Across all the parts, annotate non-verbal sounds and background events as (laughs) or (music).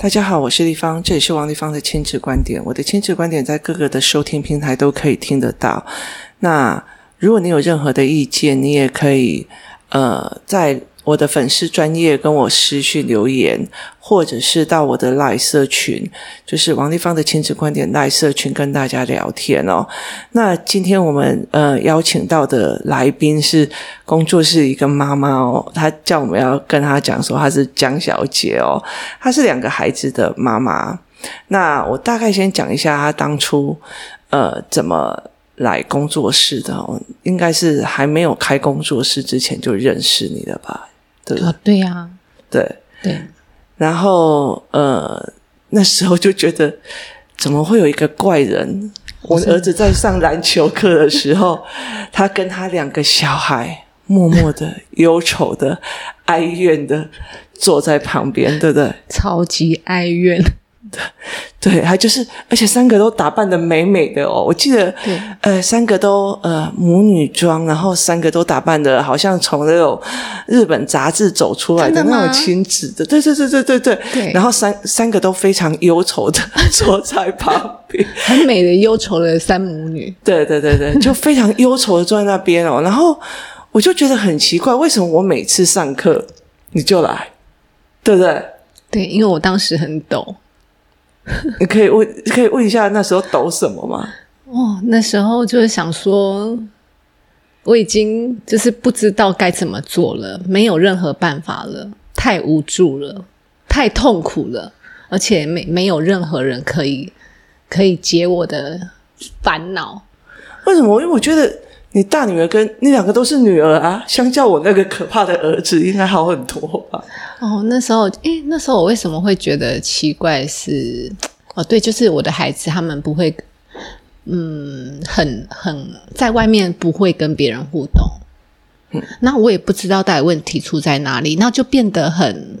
大家好，我是丽芳，这里是王丽芳的亲子观点。我的亲子观点在各个的收听平台都可以听得到。那如果你有任何的意见，你也可以呃在。我的粉丝专业跟我私讯留言，或者是到我的赖社群，就是王丽芳的亲子观点赖社群跟大家聊天哦。那今天我们呃邀请到的来宾是工作室一个妈妈哦，她叫我们要跟她讲说她是江小姐哦，她是两个孩子的妈妈。那我大概先讲一下她当初呃怎么来工作室的哦，应该是还没有开工作室之前就认识你了吧？对哦，对呀、啊，对对，然后呃，那时候就觉得怎么会有一个怪人？我儿子在上篮球课的时候，(laughs) 他跟他两个小孩默默的、忧愁的、哀怨的坐在旁边，对不对？超级哀怨。对，(laughs) 对，还就是，而且三个都打扮的美美的哦。我记得，呃，三个都呃母女装，然后三个都打扮的好像从那种日本杂志走出来的那种亲子的，对对对对对对。对，然后三三个都非常忧愁的 (laughs) 坐在旁边，(laughs) 很美的忧愁的三母女。对对对对，就非常忧愁的坐在那边哦。然后我就觉得很奇怪，为什么我每次上课你就来，对不对？对，因为我当时很抖。(laughs) 你可以问，可以问一下那时候抖什么吗？哦，那时候就是想说，我已经就是不知道该怎么做了，没有任何办法了，太无助了，太痛苦了，而且没没有任何人可以可以解我的烦恼。为什么？因为我觉得你大女儿跟那两个都是女儿啊，相较我那个可怕的儿子，应该好很多吧。哦，那时候，诶，那时候我为什么会觉得奇怪是？是哦，对，就是我的孩子，他们不会，嗯，很很在外面不会跟别人互动，嗯，那我也不知道到底问题出在哪里，那就变得很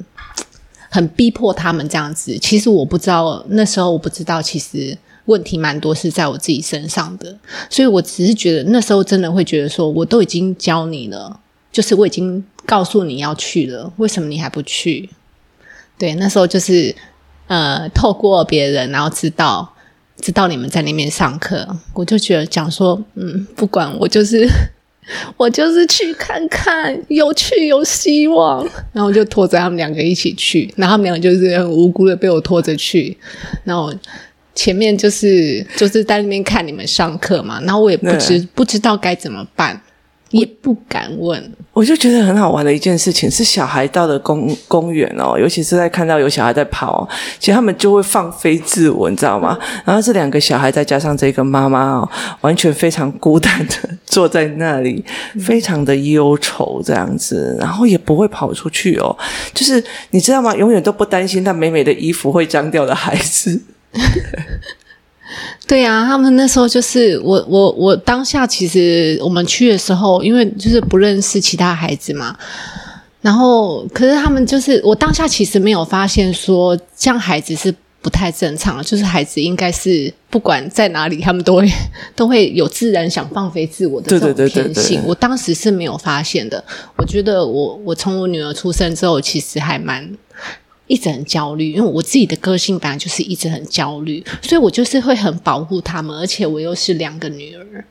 很逼迫他们这样子。其实我不知道，那时候我不知道，其实问题蛮多是在我自己身上的，所以我只是觉得那时候真的会觉得说，我都已经教你了，就是我已经。告诉你要去了，为什么你还不去？对，那时候就是呃，透过别人，然后知道知道你们在那边上课，我就觉得讲说，嗯，不管我就是 (laughs) 我就是去看看，有去有希望，然后就拖着他们两个一起去，然后他们两个就是很无辜的被我拖着去，然后前面就是就是在那边看你们上课嘛，然后我也不知不知道该怎么办。也不敢问，我就觉得很好玩的一件事情是，小孩到了公公园哦，尤其是在看到有小孩在跑，其实他们就会放飞自我，你知道吗？然后这两个小孩再加上这个妈妈哦，完全非常孤单的坐在那里，非常的忧愁这样子，然后也不会跑出去哦，就是你知道吗？永远都不担心他美美的衣服会脏掉的孩子。(laughs) 对呀、啊，他们那时候就是我我我当下其实我们去的时候，因为就是不认识其他孩子嘛，然后可是他们就是我当下其实没有发现说这样孩子是不太正常，就是孩子应该是不管在哪里，他们都会 (laughs) 都会有自然想放飞自我的这种天性。对对对对对。我当时是没有发现的，我觉得我我从我女儿出生之后，其实还蛮。一直很焦虑，因为我自己的个性本来就是一直很焦虑，所以我就是会很保护他们，而且我又是两个女儿，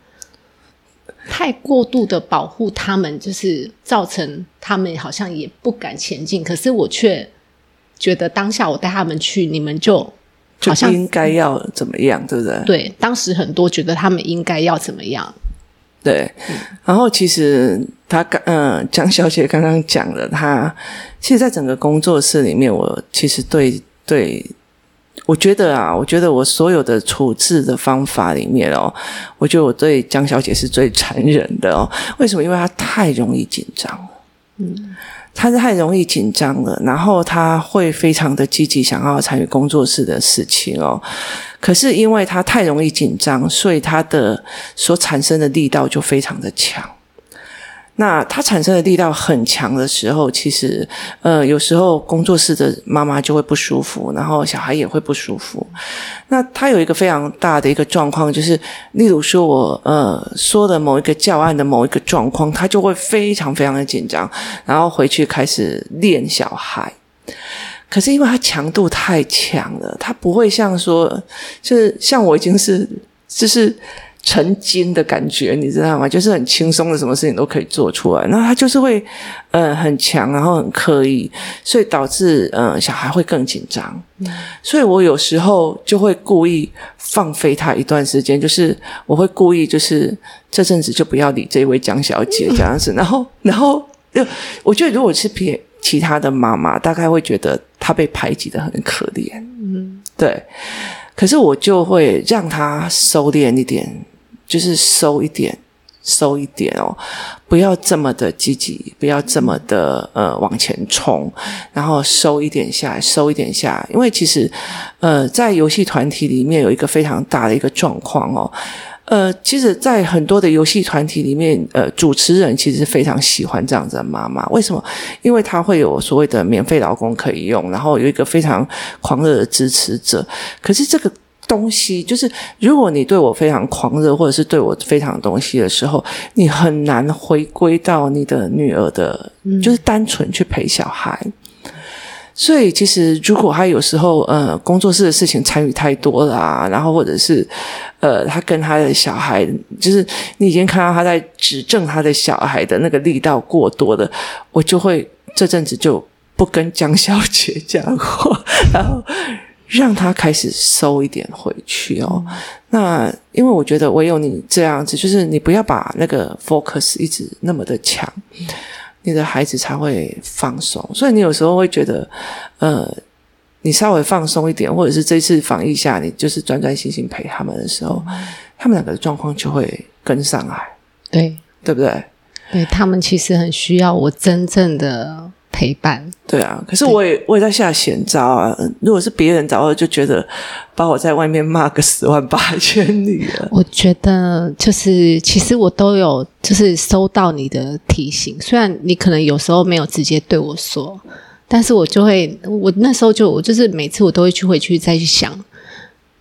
太过度的保护他们，就是造成他们好像也不敢前进。可是我却觉得当下我带他们去，你们就好像就应该要怎么样，对不对？对，当时很多觉得他们应该要怎么样。对，然后其实他刚嗯，江小姐刚刚讲了，她其实，在整个工作室里面，我其实对对，我觉得啊，我觉得我所有的处置的方法里面哦，我觉得我对江小姐是最残忍的哦。为什么？因为她太容易紧张了，嗯。她是太容易紧张了，然后她会非常的积极，想要参与工作室的事情哦。可是因为她太容易紧张，所以她的所产生的力道就非常的强。那它产生的力道很强的时候，其实，呃，有时候工作室的妈妈就会不舒服，然后小孩也会不舒服。那它有一个非常大的一个状况，就是，例如说我呃说的某一个教案的某一个状况，他就会非常非常的紧张，然后回去开始练小孩。可是因为它强度太强了，它不会像说，就是像我已经是就是。成精的感觉，你知道吗？就是很轻松的，什么事情都可以做出来。那他就是会，呃，很强，然后很刻意，所以导致，呃，小孩会更紧张。嗯。所以我有时候就会故意放飞他一段时间，就是我会故意，就是这阵子就不要理这位江小姐这样子。然后，然后，就我觉得如果是别其他的妈妈，大概会觉得她被排挤的很可怜。嗯，对。可是我就会让她收敛一点。就是收一点，收一点哦，不要这么的积极，不要这么的呃往前冲，然后收一点下来，收一点下来。因为其实呃，在游戏团体里面有一个非常大的一个状况哦，呃，其实，在很多的游戏团体里面，呃，主持人其实非常喜欢这样子的妈妈。为什么？因为他会有所谓的免费劳工可以用，然后有一个非常狂热的支持者。可是这个。东西就是，如果你对我非常狂热，或者是对我非常东西的时候，你很难回归到你的女儿的，就是单纯去陪小孩。所以，其实如果他有时候呃工作室的事情参与太多了啊，然后或者是呃他跟他的小孩，就是你已经看到他在指正他的小孩的那个力道过多的，我就会这阵子就不跟江小姐讲话，(laughs) 然后。让他开始收一点回去哦。嗯、那因为我觉得唯有你这样子，就是你不要把那个 focus 一直那么的强，嗯、你的孩子才会放松。所以你有时候会觉得，呃，你稍微放松一点，或者是这次防疫下，你就是专专心心陪他们的时候，嗯、他们两个的状况就会跟上来。对，对不对？对，他们其实很需要我真正的。陪伴，对啊，可是我也我也在下险招啊。如果是别人找我，就觉得把我在外面骂个十万八千里了。我觉得就是，其实我都有就是收到你的提醒，虽然你可能有时候没有直接对我说，但是我就会，我那时候就我就是每次我都会去回去再去想，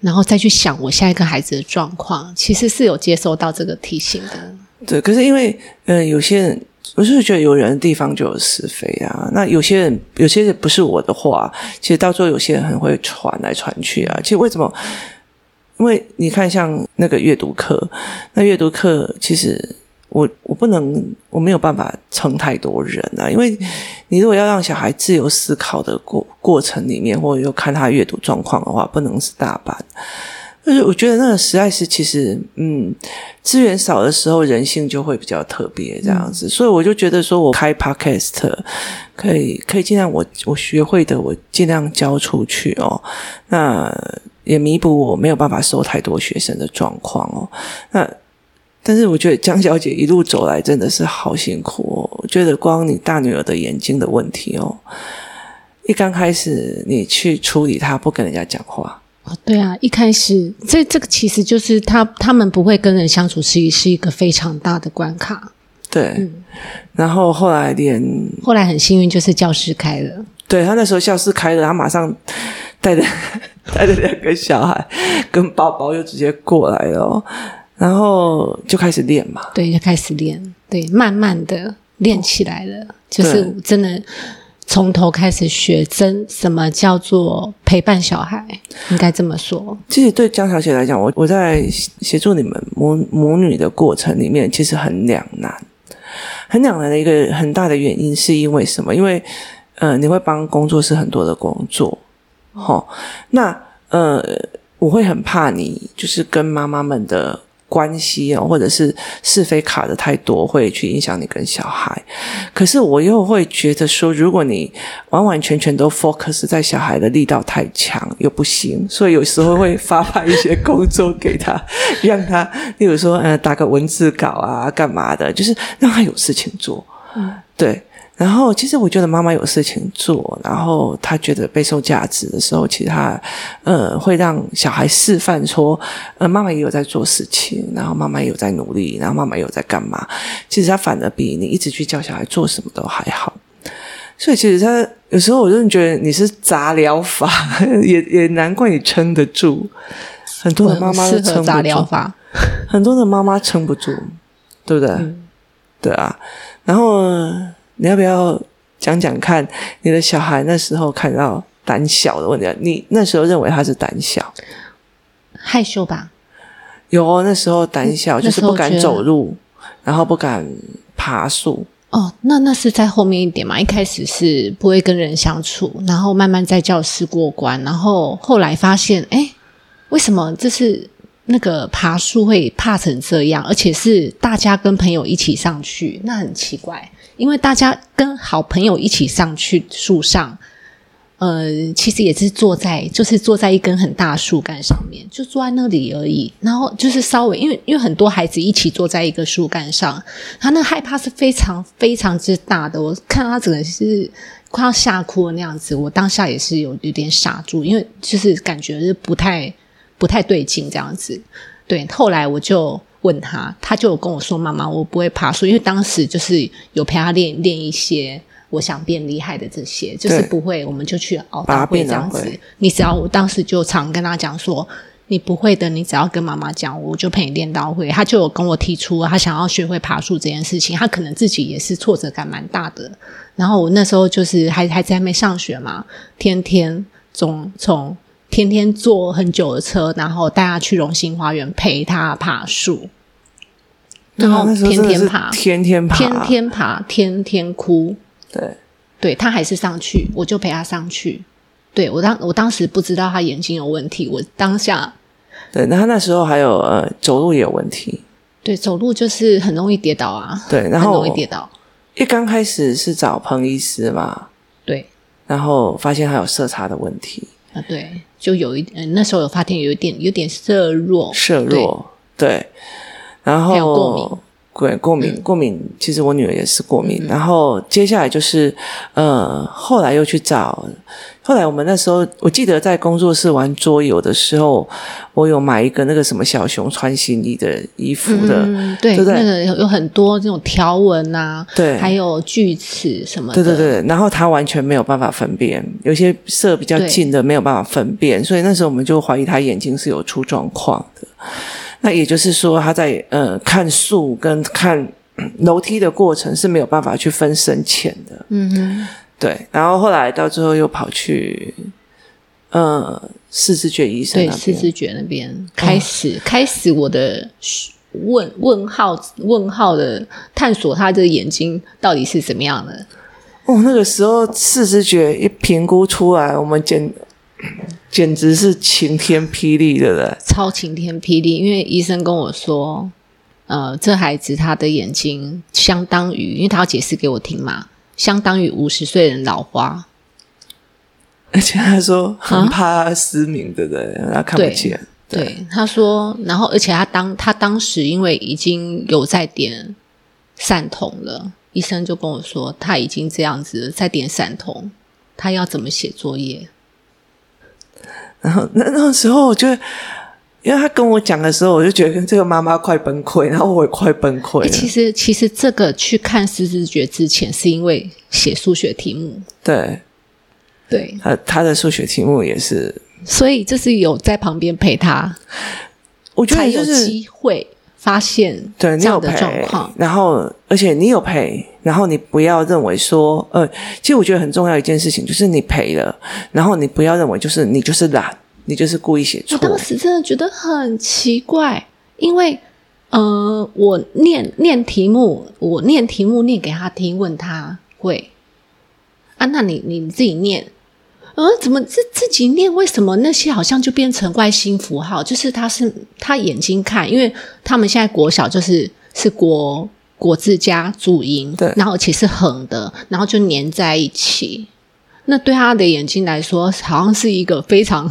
然后再去想我下一个孩子的状况，其实是有接收到这个提醒的。对，可是因为嗯、呃，有些人。我就是觉得有人的地方就有是非啊。那有些人，有些人不是我的话，其实到最后有些人很会传来传去啊。其实为什么？因为你看，像那个阅读课，那阅读课其实我我不能，我没有办法撑太多人啊。因为你如果要让小孩自由思考的过过程里面，或者又看他阅读状况的话，不能是大班。就是我觉得那个实在是，其实嗯，资源少的时候，人性就会比较特别这样子，嗯、所以我就觉得说，我开 podcast 可以可以尽量我我学会的，我尽量教出去哦。那也弥补我没有办法收太多学生的状况哦。那但是我觉得江小姐一路走来真的是好辛苦哦。我觉得光你大女儿的眼睛的问题哦，一刚开始你去处理她，不跟人家讲话。哦，对啊，一开始这这个其实就是他他们不会跟人相处，是是一个非常大的关卡。对，嗯、然后后来连后来很幸运，就是教室开了。对，他那时候教室开了，他马上带着 (laughs) 带着两个小孩跟宝宝就直接过来了，然后就开始练嘛。对，就开始练，对，慢慢的练起来了，哦、就是真的。从头开始学，真什么叫做陪伴小孩？应该这么说。其实对江小姐来讲，我我在协助你们母母女的过程里面，其实很两难。很两难的一个很大的原因，是因为什么？因为呃，你会帮工作室很多的工作，齁，那呃，我会很怕你，就是跟妈妈们的。关系哦，或者是是非卡的太多，会去影响你跟小孩。可是我又会觉得说，如果你完完全全都 focus 在小孩的力道太强，又不行。所以有时候会发派一些工作给他，(laughs) 让他，例如说，呃，打个文字稿啊，干嘛的，就是让他有事情做。嗯，对。然后，其实我觉得妈妈有事情做，然后她觉得备受价值的时候，其实她呃会让小孩示范说，呃妈妈也有在做事情，然后妈妈也有在努力，然后妈妈也有在干嘛。其实她反而比你一直去教小孩做什么都还好。所以其实她有时候我真的觉得你是杂疗法，也也难怪你撑得住。很多的妈妈都撑不住，杂疗法，很多的妈妈撑不住，对不对？嗯、对啊，然后。你要不要讲讲看，你的小孩那时候看到胆小的问题。你那时候认为他是胆小、害羞吧？有哦，那时候胆小就是不敢走路，然后不敢爬树。哦，那那是在后面一点嘛？一开始是不会跟人相处，然后慢慢在教室过关，然后后来发现，哎，为什么这是那个爬树会怕成这样？而且是大家跟朋友一起上去，那很奇怪，因为大家跟好朋友一起上去树上。呃，其实也是坐在，就是坐在一根很大树干上面，就坐在那里而已。然后就是稍微，因为因为很多孩子一起坐在一个树干上，他那害怕是非常非常之大的。我看到他整个是快要吓哭的那样子，我当下也是有有点傻住，因为就是感觉是不太不太对劲这样子。对，后来我就问他，他就有跟我说：“妈妈，我不会爬树，因为当时就是有陪他练练一些。”我想变厉害的这些，就是不会，我们就去熬大会这样子。你只要我当时就常跟他讲说，你不会的，你只要跟妈妈讲，我就陪你练到会。他就有跟我提出他想要学会爬树这件事情，他可能自己也是挫折感蛮大的。然后我那时候就是还还在没上学嘛，天天从从天天坐很久的车，然后带他去荣兴花园陪他爬树，然后天天爬，天天爬，天天爬，天天哭。对，对他还是上去，我就陪他上去。对，我当我当时不知道他眼睛有问题，我当下，对，那他那时候还有呃走路也有问题，对，走路就是很容易跌倒啊，对，然后很容易跌倒。一刚开始是找彭医师嘛，对，然后发现他有色差的问题。啊，对，就有一嗯，那时候有发现有一点有点色弱，色弱，对，对，然后还有过敏。对，过敏，过敏。其实我女儿也是过敏。嗯、然后接下来就是，呃，后来又去找。后来我们那时候，我记得在工作室玩桌游的时候，我有买一个那个什么小熊穿新衣的衣服的，嗯、对，对对，那个有有很多这种条纹啊，对，还有锯齿什么的。对对对，然后他完全没有办法分辨，有些色比较近的没有办法分辨，所以那时候我们就怀疑他眼睛是有出状况的。那也就是说，他在呃看树跟看楼梯的过程是没有办法去分深浅的。嗯哼，对。然后后来到最后又跑去呃四肢觉医生对，视知觉那边开始、哦、开始我的问问号问号的探索，他的眼睛到底是怎么样的？哦，那个时候四肢觉一评估出来，我们简。简直是晴天霹雳的人，超晴天霹雳！因为医生跟我说，呃，这孩子他的眼睛相当于，因为他要解释给我听嘛，相当于五十岁人老花，而且他说很怕失明，对不对？他看不见。对，对，他说，然后而且他当他当时因为已经有在点散瞳了，医生就跟我说他已经这样子在点散瞳，他要怎么写作业？然后那那时候，我就因为他跟我讲的时候，我就觉得这个妈妈快崩溃，然后我也快崩溃了。其实，其实这个去看视知觉之前，是因为写数学题目。对，对，他他的数学题目也是，所以这是有在旁边陪他，我觉得有机会。发现对这样的状况，然后而且你有陪，然后你不要认为说，呃，其实我觉得很重要一件事情就是你陪了，然后你不要认为就是你就是懒，你就是故意写错。我当时真的觉得很奇怪，因为呃，我念念题目，我念题目念给他听，问他会啊，那你你自己念。嗯，怎么自自己念？为什么那些好像就变成外星符号？就是他是他眼睛看，因为他们现在国小就是是国国字加注音，对，然后且是横的，然后就粘在一起。那对他的眼睛来说，好像是一个非常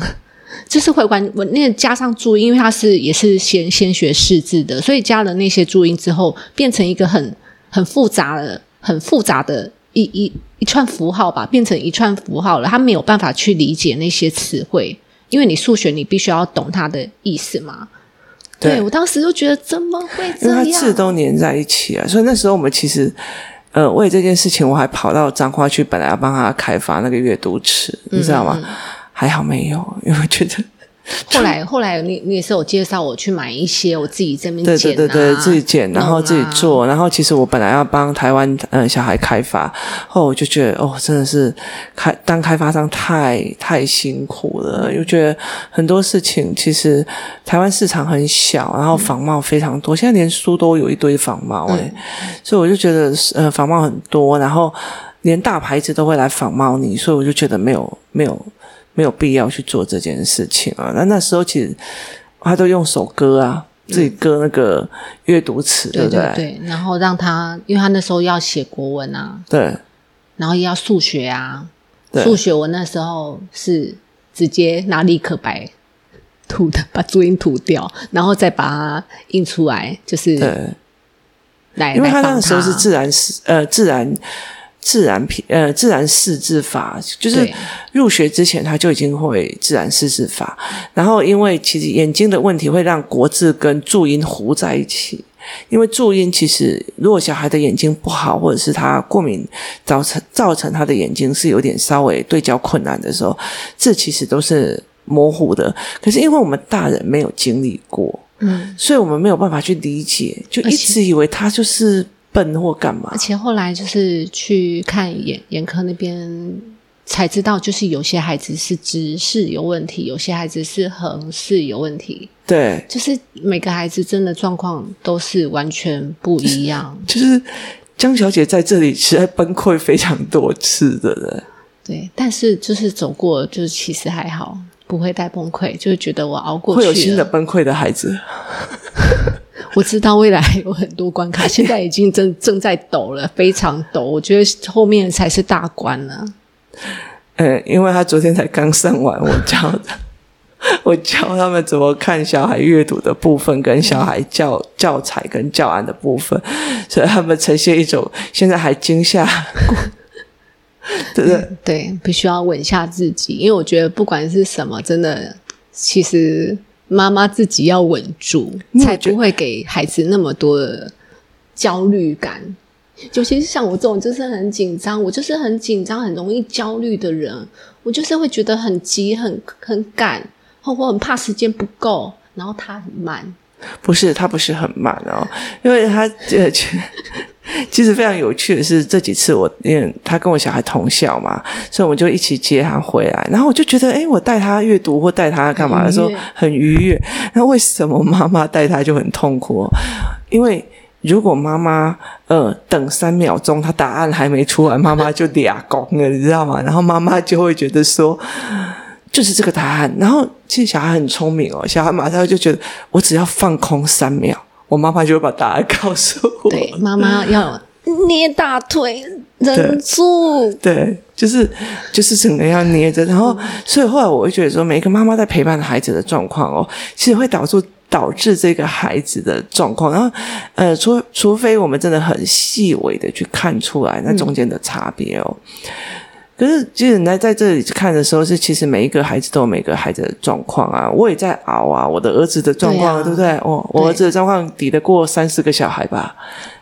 就是会关我那个加上注音，因为他是也是先先学识字的，所以加了那些注音之后，变成一个很很复杂的、很复杂的。一一一串符号吧，变成一串符号了。他没有办法去理解那些词汇，因为你数学你必须要懂它的意思嘛。对，对我当时就觉得怎么会这样？因为它字都粘在一起啊，所以那时候我们其实呃为这件事情，我还跑到彰化去，本来要帮他开发那个阅读词，嗯，你知道吗？还好没有，(laughs) 因为觉得 (laughs) 后来后来你你也是有介绍我去买一些我自己这边剪、啊、对对对对自己剪，然后自己做，啊、然后其实我本来要帮台湾嗯小孩开发，后来我就觉得哦真的是开当开发商太太辛苦了，又觉得很多事情其实台湾市场很小，然后仿冒非常多，现在连书都有一堆仿冒哎，嗯、所以我就觉得呃仿冒很多，然后连大牌子都会来仿冒你，所以我就觉得没有没有。没有必要去做这件事情啊！那那时候其实他都用手割啊，嗯、自己割那个阅读词，对不对？对，然后让他，因为他那时候要写国文啊，对，然后也要数学啊，对数学我那时候是直接拿立可白涂的，把注音涂掉，然后再把它印出来，就是对，来，因为他那个时候是自然是呃自然。自然品呃，自然四字法就是入学之前他就已经会自然四字法，然后因为其实眼睛的问题会让国字跟注音糊在一起，因为注音其实如果小孩的眼睛不好，或者是他过敏造成造成他的眼睛是有点稍微对焦困难的时候，字其实都是模糊的。可是因为我们大人没有经历过，嗯，所以我们没有办法去理解，就一直以为他就是。笨或干嘛？而且后来就是去看眼眼科那边才知道，就是有些孩子是直视有问题，有些孩子是横视有问题。对，就是每个孩子真的状况都是完全不一样。就是江小姐在这里实在崩溃非常多次的人。对，但是就是走过，就是其实还好，不会太崩溃，就是觉得我熬过去。会有新的崩溃的孩子。我知道未来还有很多关卡，(laughs) 现在已经正正在抖了，非常抖。我觉得后面才是大关呢。嗯，因为他昨天才刚上完我教的，我教 (laughs) 他们怎么看小孩阅读的部分，跟小孩教教材跟教案的部分，所以他们呈现一种现在还惊吓，(laughs) 对不对？对，必须要稳下自己，因为我觉得不管是什么，真的其实。妈妈自己要稳住，才不会给孩子那么多的焦虑感。尤其是像我这种就是很紧张，我就是很紧张、很容易焦虑的人，我就是会觉得很急、很很赶，或我很怕时间不够，然后他很慢。不是，他不是很慢哦，因为他呃。(laughs) 其实非常有趣的是，这几次我因为他跟我小孩同校嘛，所以我们就一起接他回来。然后我就觉得，诶，我带他阅读或带他干嘛的时候很愉悦。那为什么妈妈带他就很痛苦？因为如果妈妈呃等三秒钟，他答案还没出来，妈妈就俩公了，你知道吗？然后妈妈就会觉得说，就是这个答案。然后其实小孩很聪明哦，小孩马上就觉得，我只要放空三秒。我妈妈就会把答案告诉我。对，妈妈要捏大腿，忍住。对，对，就是就是整个要捏着。然后，所以后来我会觉得说，每一个妈妈在陪伴孩子的状况哦，其实会导致导致这个孩子的状况。然后，呃，除除非我们真的很细微的去看出来那中间的差别哦。嗯可是，其实你来在这里看的时候，是其实每一个孩子都有每个孩子的状况啊。我也在熬啊，我的儿子的状况，对，啊、对不对？哦，我儿子的状况抵得过三四个小孩吧。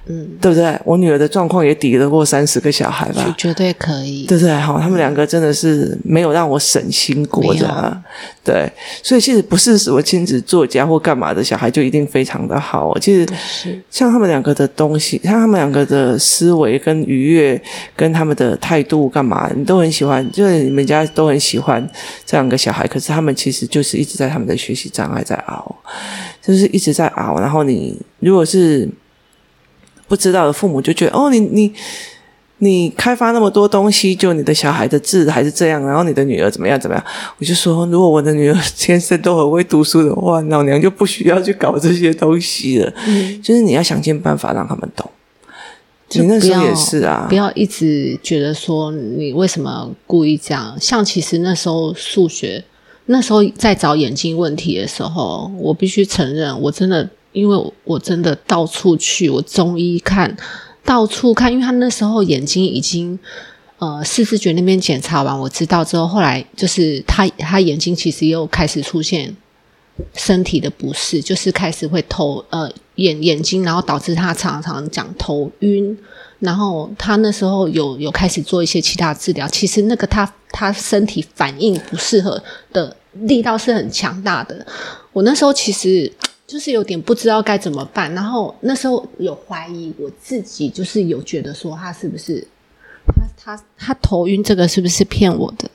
嗯，对不对？我女儿的状况也抵得过三十个小孩吧？绝对可以，对不对？好，他们两个真的是没有让我省心过的，啊。对，所以其实不是什么亲子作家或干嘛的小孩就一定非常的好。其实像他们两个的东西，像他们两个的思维跟愉悦，跟他们的态度干嘛，你都很喜欢。就是你们家都很喜欢这两个小孩，可是他们其实就是一直在他们的学习障碍在熬，就是一直在熬。然后你如果是。不知道的父母就觉得哦，你你你开发那么多东西，就你的小孩的字还是这样，然后你的女儿怎么样怎么样？我就说，如果我的女儿天生都很会读书的话，老娘就不需要去搞这些东西了。嗯，就是你要想尽办法让他们懂。你那时候也是啊，不要一直觉得说你为什么故意这样。像其实那时候数学，那时候在找眼睛问题的时候，我必须承认，我真的。因为我真的到处去，我中医看，到处看，因为他那时候眼睛已经，呃，视知觉那边检查完，我知道之后，后来就是他他眼睛其实又开始出现身体的不适，就是开始会头呃眼眼睛，然后导致他常常讲头晕，然后他那时候有有开始做一些其他治疗，其实那个他他身体反应不适合的。力道是很强大的。我那时候其实就是有点不知道该怎么办，然后那时候有怀疑我自己，就是有觉得说他是不是他他他头晕这个是不是骗我的？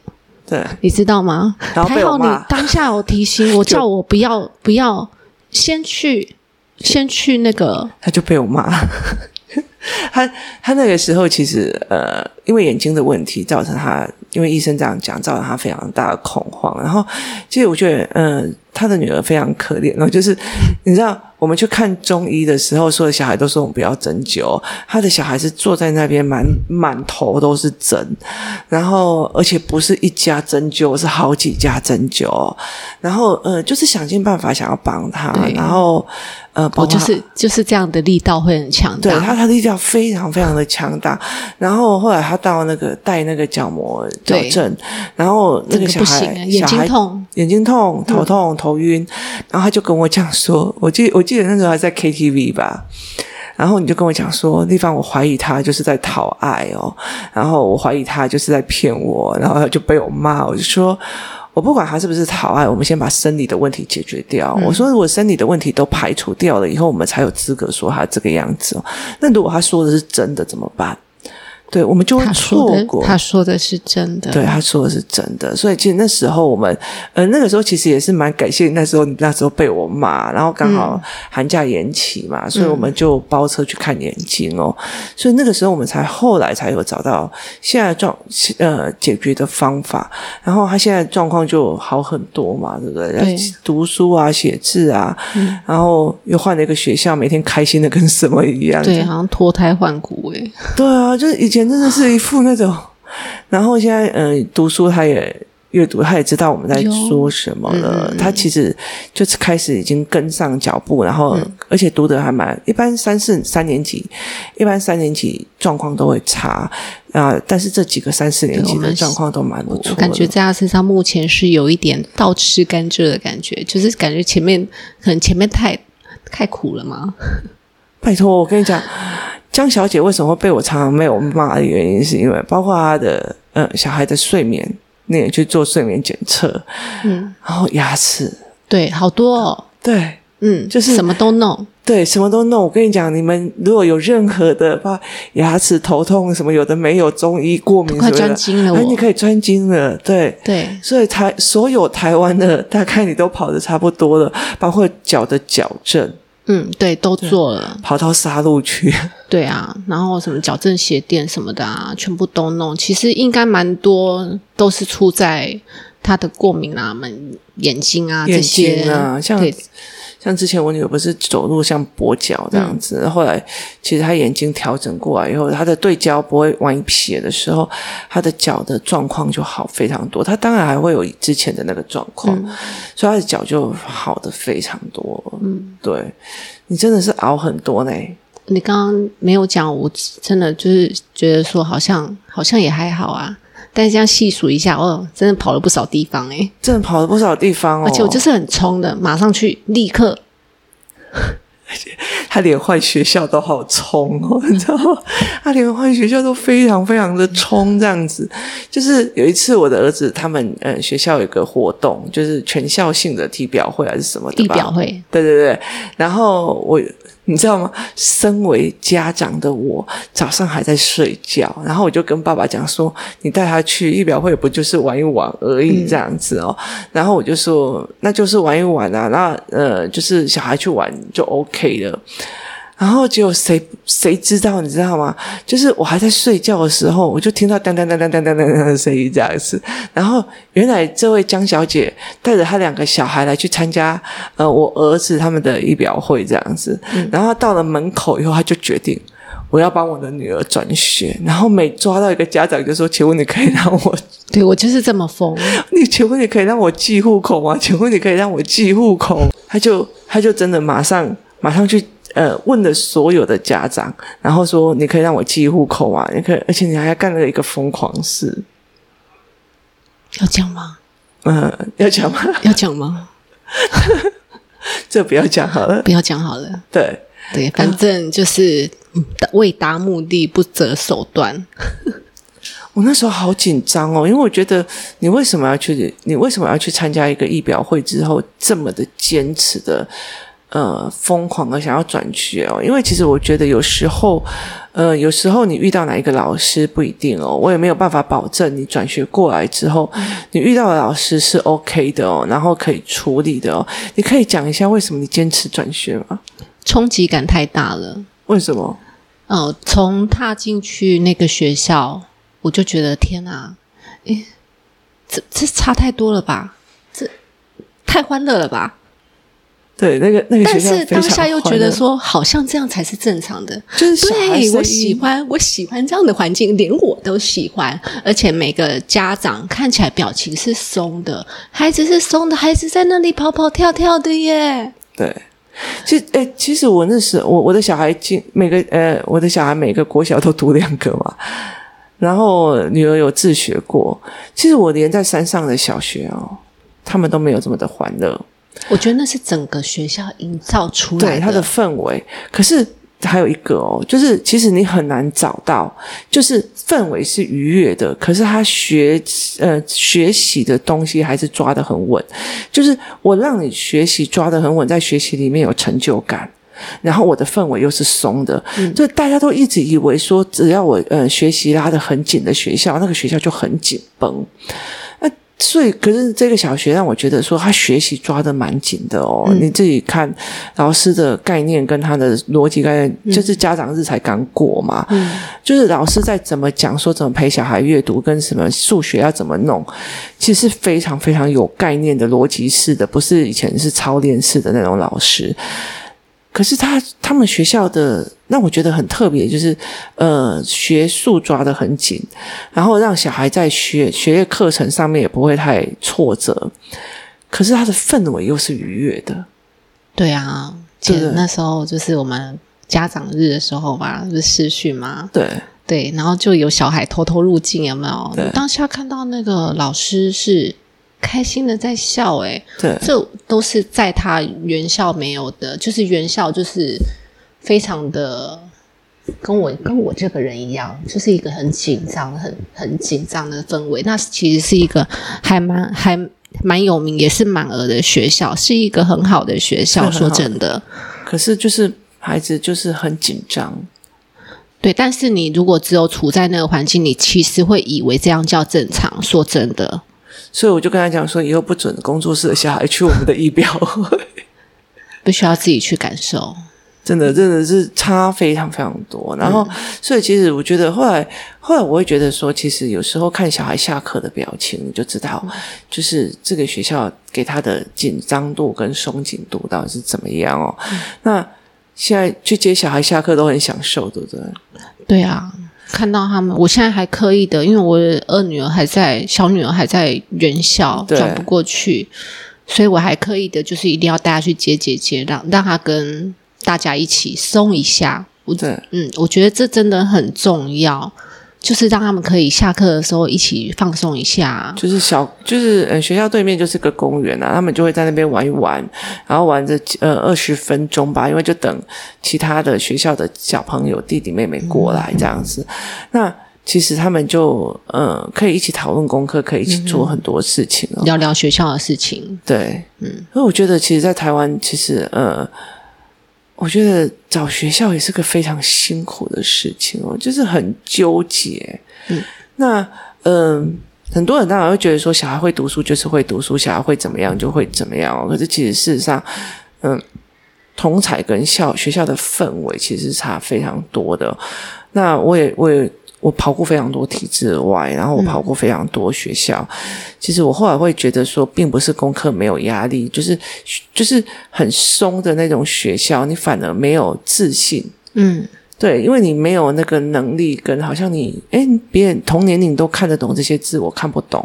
对，你知道吗？还好你当下有提醒我，(laughs) 叫我不要不要先去先去那个，(laughs) 他就被我骂。(laughs) 他他那个时候其实呃，因为眼睛的问题，造成他因为医生这样讲，造成他非常大的恐慌。然后其实我觉得，嗯、呃，他的女儿非常可怜。然后就是你知道，我们去看中医的时候，所有小孩都说我们不要针灸。他的小孩是坐在那边满满头都是针，然后而且不是一家针灸，是好几家针灸。然后呃，就是想尽办法想要帮他，然后。呃，哦，就是就是这样的力道会很强大，对他，他力道非常非常的强大。然后后来他到那个戴那个角膜矫正，然后那个小孩眼睛痛，眼睛痛，头痛，头晕。然后他就跟我讲说，我记我记得那时候还在 KTV 吧。然后你就跟我讲说，丽芳，我怀疑他就是在讨爱哦，然后我怀疑他就是在骗我，然后他就被我骂，我就说。我不管他是不是讨爱，我们先把生理的问题解决掉。嗯、我说，如果生理的问题都排除掉了以后，我们才有资格说他这个样子。那如果他说的是真的怎么办？对，我们就会错过。他说的是真的，对，他说的是真的。所以其实那时候我们，呃，那个时候其实也是蛮感谢那时候你那时候被我骂，然后刚好寒假延期嘛，嗯、所以我们就包车去看眼睛哦。所以那个时候我们才后来才有找到现在状呃解决的方法。然后他现在状况就好很多嘛，对不对？对，读书啊，写字啊，嗯、然后又换了一个学校，每天开心的跟什么一样。对，好像脱胎换骨诶。对啊，就是以前。真的是一副那种，然后现在嗯、呃，读书他也阅读，他也知道我们在说什么了。嗯、他其实就是开始已经跟上脚步，然后、嗯、而且读的还蛮一般。三四三年级，一般三年级状况都会差啊、呃，但是这几个三四年级的状况都蛮不错。我感觉在他身上目前是有一点倒吃甘蔗的感觉，就是感觉前面可能前面太太苦了吗？(laughs) 拜托，我跟你讲。江小姐为什么会被我常常没有骂的原因，是因为包括她的呃小孩的睡眠，那也去做睡眠检测，嗯，然后牙齿，对，好多哦，对，嗯，就是什么都弄，对，什么都弄。我跟你讲，你们如果有任何的把牙齿头痛什么有的没有，中医过敏什么的，快专精了，哎，你可以专精了，对。对，所以台所有台湾的大概你都跑的差不多了，包括脚的矫正。嗯，对，都做了，跑到沙鹿去。(laughs) 对啊，然后什么矫正鞋垫什么的啊，全部都弄。其实应该蛮多都是出在他的过敏啊，门眼睛啊这些眼睛啊，像。对像之前我女儿不是走路像跛脚这样子，嗯、后来其实她眼睛调整过来以后，她的对焦不会往一撇的时候，她的脚的状况就好非常多。她当然还会有之前的那个状况，嗯、所以她的脚就好的非常多。嗯，对，你真的是熬很多呢。你刚刚没有讲，我真的就是觉得说好像好像也还好啊。但是这样细数一下，哦，真的跑了不少地方诶，真的跑了不少地方哦。而且我就是很冲的，马上去，立刻。(laughs) 他连换学校都好冲哦，(laughs) 你知道吗？他连换学校都非常非常的冲，这样子。就是有一次，我的儿子他们呃学校有个活动，就是全校性的体表会还是什么的吧？体表会。对对对，然后我。你知道吗？身为家长的我，早上还在睡觉，然后我就跟爸爸讲说：“你带他去艺表会，不就是玩一玩而已，这样子哦。嗯”然后我就说：“那就是玩一玩啊，那呃，就是小孩去玩就 OK 了。”然后结果谁谁知道？你知道吗？就是我还在睡觉的时候，我就听到当当当当当当当的声音这样子。然后原来这位江小姐带着她两个小孩来去参加呃我儿子他们的仪表会这样子。嗯、然后到了门口以后，她就决定我要帮我的女儿转学。然后每抓到一个家长就说：“请问你可以让我 (laughs)…… 对我就是这么疯。(laughs) 你请问你可以让我寄户口吗？请问你可以让我寄户口？”他就他就真的马上马上去。呃，问了所有的家长，然后说：“你可以让我寄户口啊，你可以，而且你还干了一个疯狂事，要讲吗？嗯、呃，要讲吗？(laughs) 要讲吗？(laughs) 这不要讲好了，不要讲好了。对对，反正就是为达目的不择手段。(laughs) 我那时候好紧张哦，因为我觉得你为什么要去？你为什么要去参加一个艺表会之后这么的坚持的？呃，疯狂的想要转学哦，因为其实我觉得有时候，呃，有时候你遇到哪一个老师不一定哦，我也没有办法保证你转学过来之后，嗯、你遇到的老师是 OK 的哦，然后可以处理的哦。你可以讲一下为什么你坚持转学吗？冲击感太大了。为什么？哦，从踏进去那个学校，我就觉得天哪，诶，这这差太多了吧？这太欢乐了吧？对，那个那个但是当下又觉得说，好像这样才是正常的。就是对，我喜欢，我喜欢这样的环境，连我都喜欢。而且每个家长看起来表情是松的，孩子是松的，孩子在那里跑跑跳跳的耶。对，其实，诶，其实我那时我我的小孩进每个呃，我的小孩每个国小都读两个嘛，然后女儿有自学过。其实我连在山上的小学哦，他们都没有这么的欢乐。我觉得那是整个学校营造出来的，对，它的氛围。可是还有一个哦，就是其实你很难找到，就是氛围是愉悦的，可是他学呃学习的东西还是抓得很稳。就是我让你学习抓得很稳，在学习里面有成就感，然后我的氛围又是松的，嗯，就大家都一直以为说，只要我呃学习拉得很紧的学校，那个学校就很紧绷。所以，可是这个小学让我觉得说，他学习抓的蛮紧的哦。嗯、你自己看老师的概念跟他的逻辑概念，嗯、就是家长日才刚过嘛，嗯、就是老师在怎么讲说怎么陪小孩阅读，跟什么数学要怎么弄，其实是非常非常有概念的逻辑式的，不是以前是操练式的那种老师。可是他他们学校的让我觉得很特别，就是呃学术抓得很紧，然后让小孩在学学业课程上面也不会太挫折。可是他的氛围又是愉悦的。对啊，其实那时候就是我们家长日的时候吧，就是视讯嘛。对对，然后就有小孩偷偷入境，有没有？对。当下看到那个老师是。开心的在笑，诶，对，这都是在他原校没有的，就是原校就是非常的跟我跟我这个人一样，就是一个很紧张、很很紧张的氛围。那其实是一个还蛮还蛮有名，也是满额的学校，是一个很好的学校。说真的，可是就是孩子就是很紧张，对。但是你如果只有处在那个环境你，其实会以为这样叫正常。说真的。所以我就跟他讲说，以后不准工作室的小孩去我们的艺表会，(laughs) 不需要自己去感受。真的，真的是差非常非常多。然后，嗯、所以其实我觉得后来，后来我会觉得说，其实有时候看小孩下课的表情，你就知道，就是这个学校给他的紧张度跟松紧度到底是怎么样哦。嗯、那现在去接小孩下课都很享受，对不对？对啊。看到他们，我现在还刻意的，因为我二女儿还在，小女儿还在原校转不过去，所以我还刻意的，就是一定要带她去接姐姐，让让她跟大家一起松一下。我对嗯，我觉得这真的很重要。就是让他们可以下课的时候一起放松一下。就是小，就是呃，学校对面就是个公园啊，他们就会在那边玩一玩，然后玩着呃二十分钟吧，因为就等其他的学校的小朋友弟弟妹妹过来这样子。嗯、那其实他们就呃可以一起讨论功课，可以一起做很多事情，哦，聊聊学校的事情。对，嗯，所以我觉得其实，在台湾，其实呃。我觉得找学校也是个非常辛苦的事情哦，就是很纠结。嗯，那嗯、呃，很多人当然会觉得说，小孩会读书就是会读书，小孩会怎么样就会怎么样哦。可是其实事实上，嗯、呃，同彩跟校学校的氛围其实是差非常多的。那我也我也。我跑过非常多体制外，然后我跑过非常多学校。其实我后来会觉得说，并不是功课没有压力，就是就是很松的那种学校，你反而没有自信。嗯。对，因为你没有那个能力，跟好像你，哎，别人同年龄都看得懂这些字，我看不懂；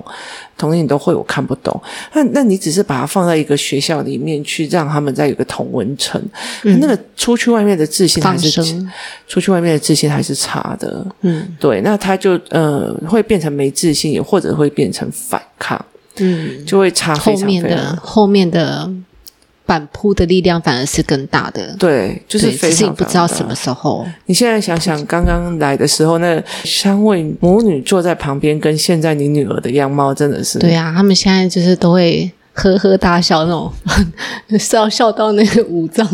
同年龄都会，我看不懂。那那你只是把它放在一个学校里面去，让他们在有个同文层，嗯、那个出去外面的自信还是出去外面的自信还是差的。嗯，对，那他就呃会变成没自信，也或者会变成反抗。嗯，就会差非常非常后面的后面的。反扑的力量反而是更大的。对，就是非常，不知道什么时候。你现在想想，刚刚来的时候，那三位母女坐在旁边，跟现在你女儿的样貌真的是。对啊，他们现在就是都会呵呵大笑那种，(laughs) 笑笑到那个五脏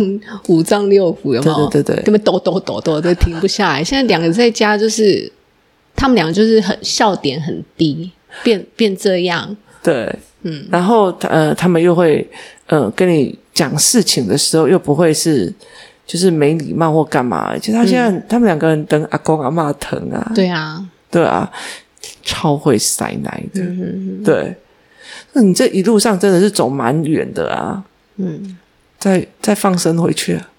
五脏六腑有没有？对对对对，根本抖抖抖抖都停不下来。现在两个在家就是，他们两个就是很笑点很低，变变这样。对，嗯，然后呃，他们又会呃跟你讲事情的时候，又不会是就是没礼貌或干嘛。其实他现在、嗯、他们两个人等阿公阿妈疼啊，对啊，对啊，超会塞奶的，嗯、哼哼对。那你这一路上真的是走蛮远的啊，嗯，再再放生回去啊，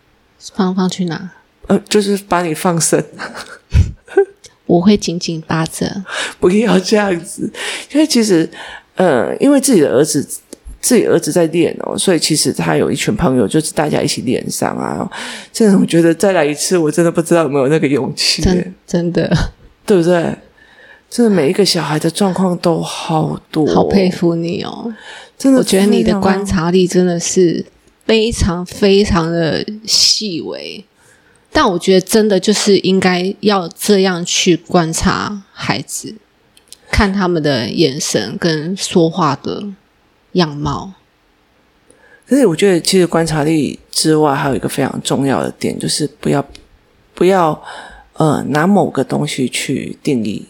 放放去哪？呃，就是把你放生。(laughs) 我会紧紧扒着，(laughs) 不要这样子，因为其实。呃，因为自己的儿子，自己儿子在练哦，所以其实他有一群朋友，就是大家一起练上啊。这种我觉得再来一次，我真的不知道有没有那个勇气。真真的，对不对？真的每一个小孩的状况都好多，好佩服你哦！真的，我觉得你的观察力真的是非常非常的细微。但我觉得真的就是应该要这样去观察孩子。看他们的眼神跟说话的样貌，可是我觉得，其实观察力之外，还有一个非常重要的点，就是不要不要呃拿某个东西去定义。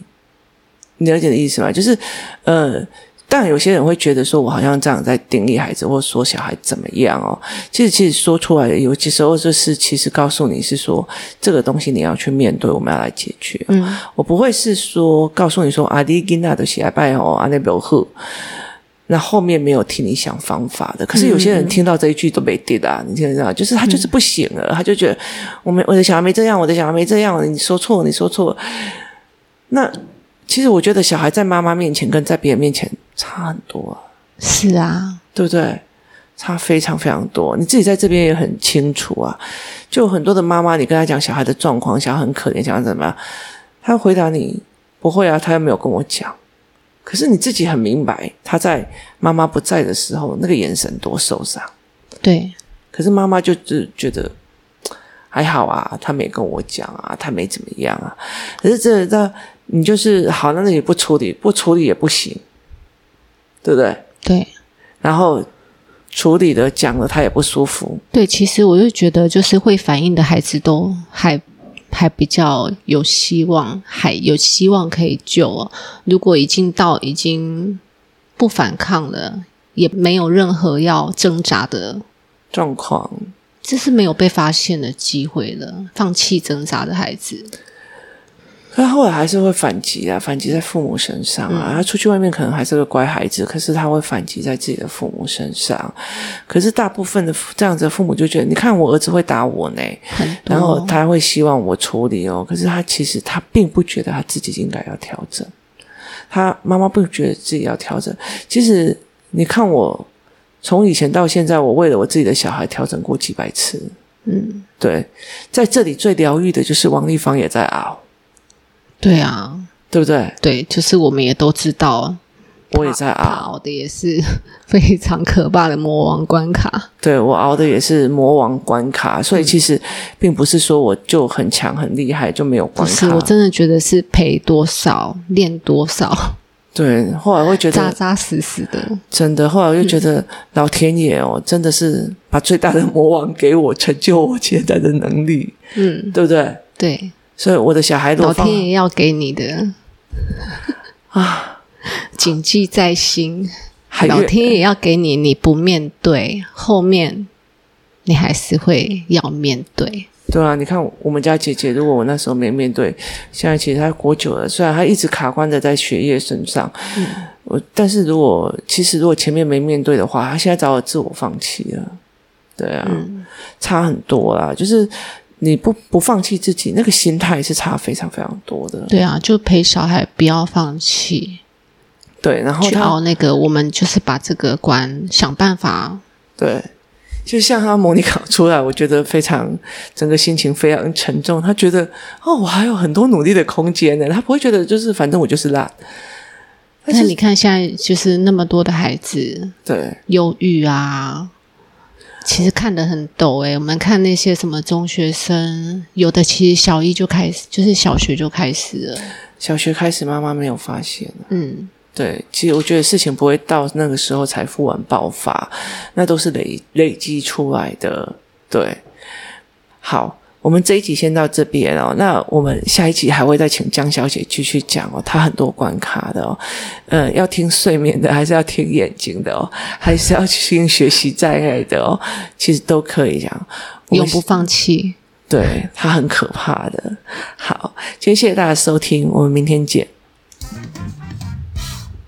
你了解的意思吗？就是呃。但有些人会觉得说，我好像这样在定义孩子，或者说小孩怎么样哦？其实，其实说出来的，有些时候就是其实告诉你是说，这个东西你要去面对，我们要来解决。嗯，我不会是说告诉你说啊，你囡仔的喜爱拜哦，啊那不好，那后面没有替你想方法的。可是有些人听到这一句都没跌啊，你听得到？就是他就是不行了，他就觉得我没我的小孩没这样，我的小孩没这样，你说错了，你说错了，那。其实我觉得小孩在妈妈面前跟在别人面前差很多，啊是啊，对不对？差非常非常多。你自己在这边也很清楚啊。就很多的妈妈，你跟他讲小孩的状况，小孩很可怜，想要怎么样？他回答你不会啊，他又没有跟我讲。可是你自己很明白，他在妈妈不在的时候，那个眼神多受伤。对。可是妈妈就是觉得还好啊，他没跟我讲啊，他没怎么样啊。可是这这。你就是好，那你不处理，不处理也不行，对不对？对。然后处理的讲了，他也不舒服。对，其实我就觉得，就是会反应的孩子都还还比较有希望，还有希望可以救。如果已经到已经不反抗了，也没有任何要挣扎的状况，这是没有被发现的机会了。放弃挣扎的孩子。他后来还是会反击啊，反击在父母身上啊。他出去外面可能还是个乖孩子，可是他会反击在自己的父母身上。可是大部分的这样子的父母就觉得，你看我儿子会打我呢，然后他会希望我处理哦。可是他其实他并不觉得他自己应该要调整，他妈妈不觉得自己要调整。其实你看我从以前到现在，我为了我自己的小孩调整过几百次。嗯，对，在这里最疗愈的就是王立芳也在熬。对啊，对不对？对，就是我们也都知道，我也在熬，熬的也是 (laughs) 非常可怕的魔王关卡。对，我熬的也是魔王关卡，所以其实并不是说我就很强很厉害就没有关卡。不是，我真的觉得是赔多少练多少。(laughs) 对，后来会觉得扎扎实实的，真的。后来我就觉得老天爷哦，真的是把最大的魔王给我，成就我现在的能力。嗯，对不对？对。所以我的小孩都老天爷要给你的啊，谨记在心。老天爷要给你，你不面对，后面你还是会要面对。对啊，你看我们家姐姐，如果我那时候没面对，现在其实她活久了，虽然她一直卡关的在学业身上，嗯，我但是如果其实如果前面没面对的话，她现在早有自我放弃了。对啊，嗯，差很多啦，就是。你不不放弃自己，那个心态是差非常非常多的。对啊，就陪小孩不要放弃。对，然后他去熬那个，我们就是把这个关想办法。对，就像他模拟考出来，我觉得非常整个心情非常沉重。他觉得哦，我还有很多努力的空间呢。他不会觉得就是反正我就是烂。但是你看现在就是那么多的孩子，对，忧郁啊。其实看得很抖诶、欸，我们看那些什么中学生，有的其实小一就开始，就是小学就开始了。小学开始，妈妈没有发现。嗯，对，其实我觉得事情不会到那个时候才突然爆发，那都是累累积出来的。对，好。我们这一集先到这边哦，那我们下一集还会再请江小姐继续讲哦，她很多关卡的哦，呃，要听睡眠的，还是要听眼睛的哦，还是要听学习在爱的哦，其实都可以讲，永不放弃，对，她很可怕的。好，今天谢谢大家收听，我们明天见。